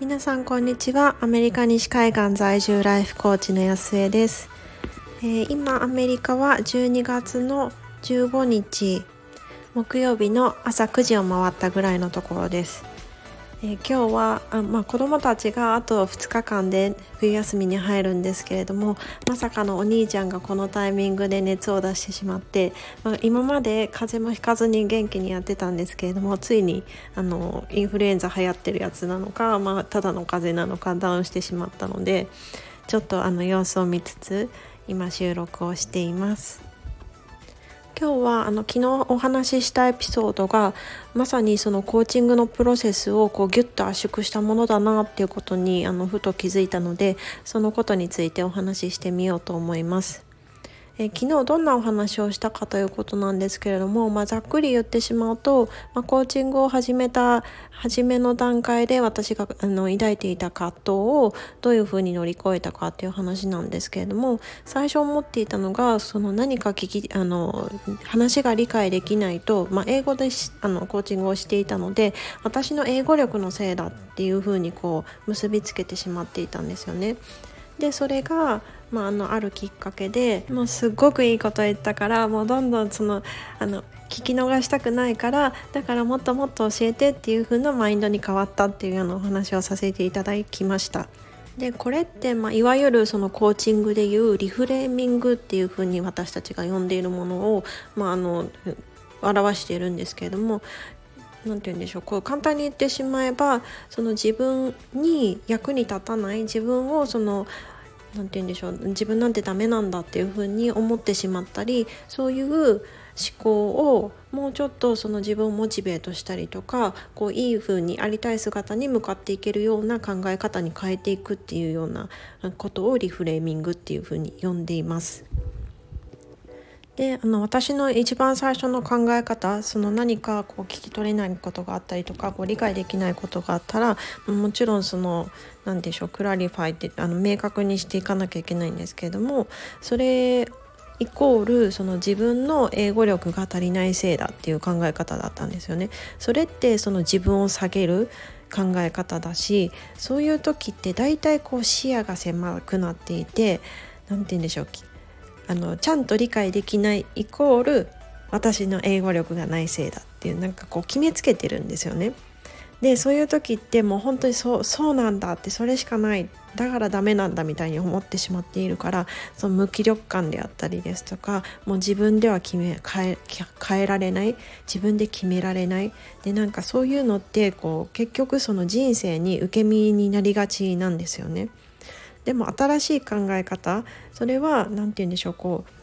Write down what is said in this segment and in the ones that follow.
皆さんこんにちは。アメリカ西海岸在住ライフコーチの安江です、えー、今アメリカは12月の15日木曜日の朝9時を回ったぐらいのところです。えー、今日はあ、まあ、子どもたちがあと2日間で冬休みに入るんですけれどもまさかのお兄ちゃんがこのタイミングで熱を出してしまって、まあ、今まで風邪もひかずに元気にやってたんですけれどもついにあのインフルエンザ流行ってるやつなのか、まあ、ただの風邪なのかダウンしてしまったのでちょっとあの様子を見つつ今収録をしています。今日はあの昨日お話ししたエピソードがまさにそのコーチングのプロセスをこうギュッと圧縮したものだなっていうことにあのふと気づいたのでそのことについてお話ししてみようと思います。え昨日どんなお話をしたかということなんですけれども、まあ、ざっくり言ってしまうと、まあ、コーチングを始めた初めの段階で私があの抱いていた葛藤をどういうふうに乗り越えたかっていう話なんですけれども最初思っていたのがその何か聞きあの話が理解できないと、まあ、英語であのコーチングをしていたので私の英語力のせいだっていうふうにこう結びつけてしまっていたんですよね。でそれが、まあ、あのあるきっかけでもうすっごくいいこと言ったからもうどんどんそのあの聞き逃したくないからだからもっともっと教えてっていう風なマインドに変わったっていうようなお話をさせていただきました。でこれって、まあ、いわゆるそのコーチングでいうリフレーミングっていう風に私たちが呼んでいるものを、まあ、あの表しているんですけれども何て言うんでしょうこう簡単に言ってしまえばその自分に役に立たない自分をその何て言うんでしょう自分なんてダメなんだっていうふうに思ってしまったりそういう思考をもうちょっとその自分を motivate したりとかこういい風にありたい姿に向かっていけるような考え方に変えていくっていうようなことをリフレーミングっていう風に呼んでいます。であの私の一番最初の考え方その何かこう聞き取れないことがあったりとかこう理解できないことがあったらもちろんその何でしょう clarify ってあの明確にしていかなきゃいけないんですけれどもそれイコールその自分の英語力が足りないせいだっていう考え方だったんですよね。それってその自分を下げる考え方だしそういう時って大体こう視野が狭くなっていて何て言うんでしょうあのちゃんと理解できないイコール私の英語力がないせいだっていうなんかこう決めつけてるんですよね。でそういう時ってもう本当にそうそうなんだってそれしかないだからダメなんだみたいに思ってしまっているからその無気力感であったりですとかもう自分では決め変え変えられない自分で決められないでなんかそういうのってこう結局その人生に受け身になりがちなんですよね。でも新しい考え方それは何て言うんでしょうこう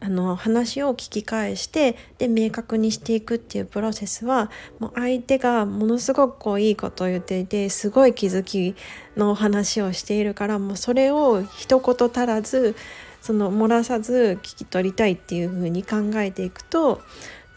あの話を聞き返してで明確にしていくっていうプロセスはもう相手がものすごくこういいことを言っていてすごい気づきの話をしているからもうそれを一言足らずその漏らさず聞き取りたいっていう風に考えていくと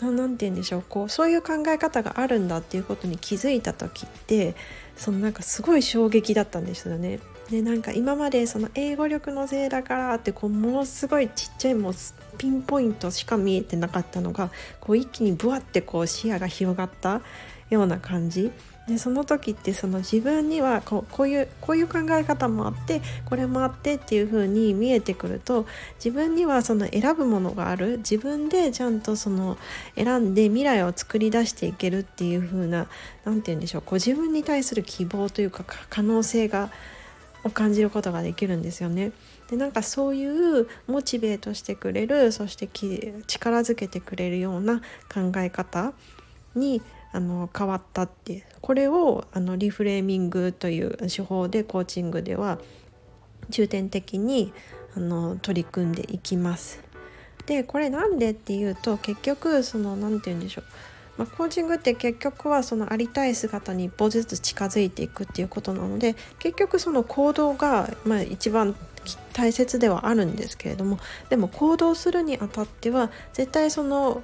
何て言うんでしょうこうそういう考え方があるんだっていうことに気づいた時ってそのなんかすごい衝撃だったんですよね。でなんか今までその英語力のせいだからってこうものすごいちっちゃいもうピンポイントしか見えてなかったのがこう一気にブワってこう視野が広がったような感じ。でその時ってその自分にはこうこういうこういう考え方もあってこれもあってっていう風に見えてくると自分にはその選ぶものがある。自分でちゃんとその選んで未来を作り出していけるっていう風な何て言うんでしょうこう自分に対する希望というか可能性がを感じることができるんですよね。でなんかそういうモチベートしてくれるそして力づけてくれるような考え方にあの変わったってこれをあのリフレーミングという手法でコーチングでは重点的にあの取り組んでいきます。でこれなんでっていうと結局その何て言うんでしょうまあ、コーチングって結局はそのありたい姿に一歩ずつ近づいていくっていうことなので結局その行動がまあ一番大切ではあるんですけれどもでも行動するにあたっては絶対その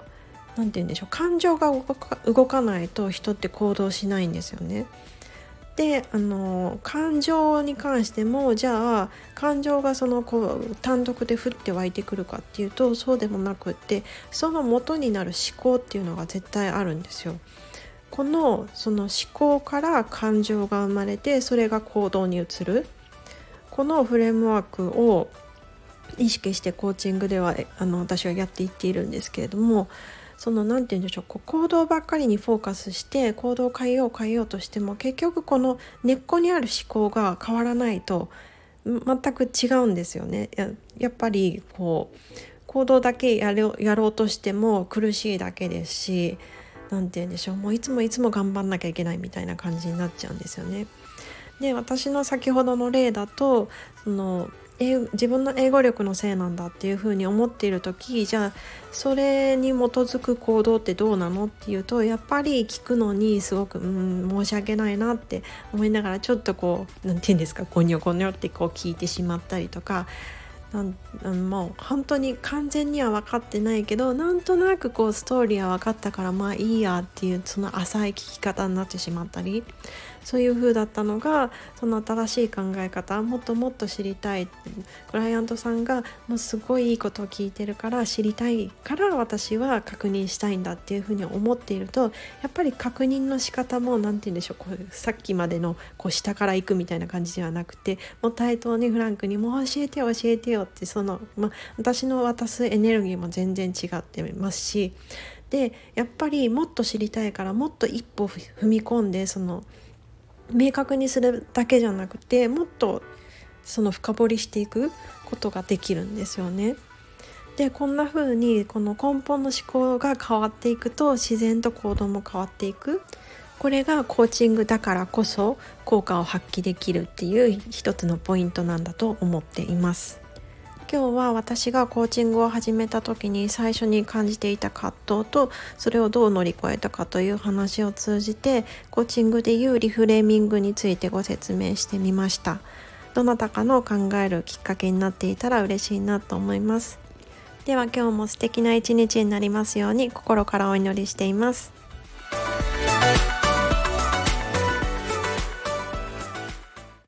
何て言うんでしょう感情が動かないと人って行動しないんですよね。であの感情に関してもじゃあ感情がそのこう単独で降って湧いてくるかっていうとそうでもなくってその元になる思考っていうのが絶対あるんですよ。このその思考から感情が生まれてそれが行動に移るこのフレームワークを意識してコーチングではあの私はやっていっているんですけれどもその何て言うんでしょうこう行動ばっかりにフォーカスして行動を変えよう変えようとしても結局この根っこにある思考が変わらないと全く違うんですよね。ややっぱりこう行動だけやろやろうとしても苦しいだけですし何て言うんでしょうもういつもいつも頑張んなきゃいけないみたいな感じになっちゃうんですよね。で私の先ほどの例だとその自分の英語力のせいなんだっていうふうに思っている時じゃあそれに基づく行動ってどうなのっていうとやっぱり聞くのにすごくうん申し訳ないなって思いながらちょっとこう何て言うんですかゴニョゴニョってこう聞いてしまったりとかなんもう本当に完全には分かってないけどなんとなくこうストーリーは分かったからまあいいやっていうその浅い聞き方になってしまったりそういう風だったのがその新しい考え方もっともっと知りたいクライアントさんがもうすごいいいことを聞いてるから知りたいから私は確認したいんだっていう風に思っているとやっぱり確認の仕方も何て言うんでしょうこうさっきまでのこう下から行くみたいな感じではなくてもう対等にフランクにもう教えて教えてよってその、ま、私の渡すエネルギーも全然違ってますしでやっぱりもっと知りたいからもっと一歩踏み込んでその明確にするだけじゃなくてもっとその深掘りしていくことができるんですよね。でこんな風にこの根本の思考が変わっていくと自然と行動も変わっていくこれがコーチングだからこそ効果を発揮できるっていう一つのポイントなんだと思っています。今日は私がコーチングを始めた時に最初に感じていた葛藤とそれをどう乗り越えたかという話を通じてコーチングでいうリフレーミングについてご説明してみました。どなたかの考えるきっかけになっていたら嬉しいなと思います。では今日も素敵な一日になりますように心からお祈りしています。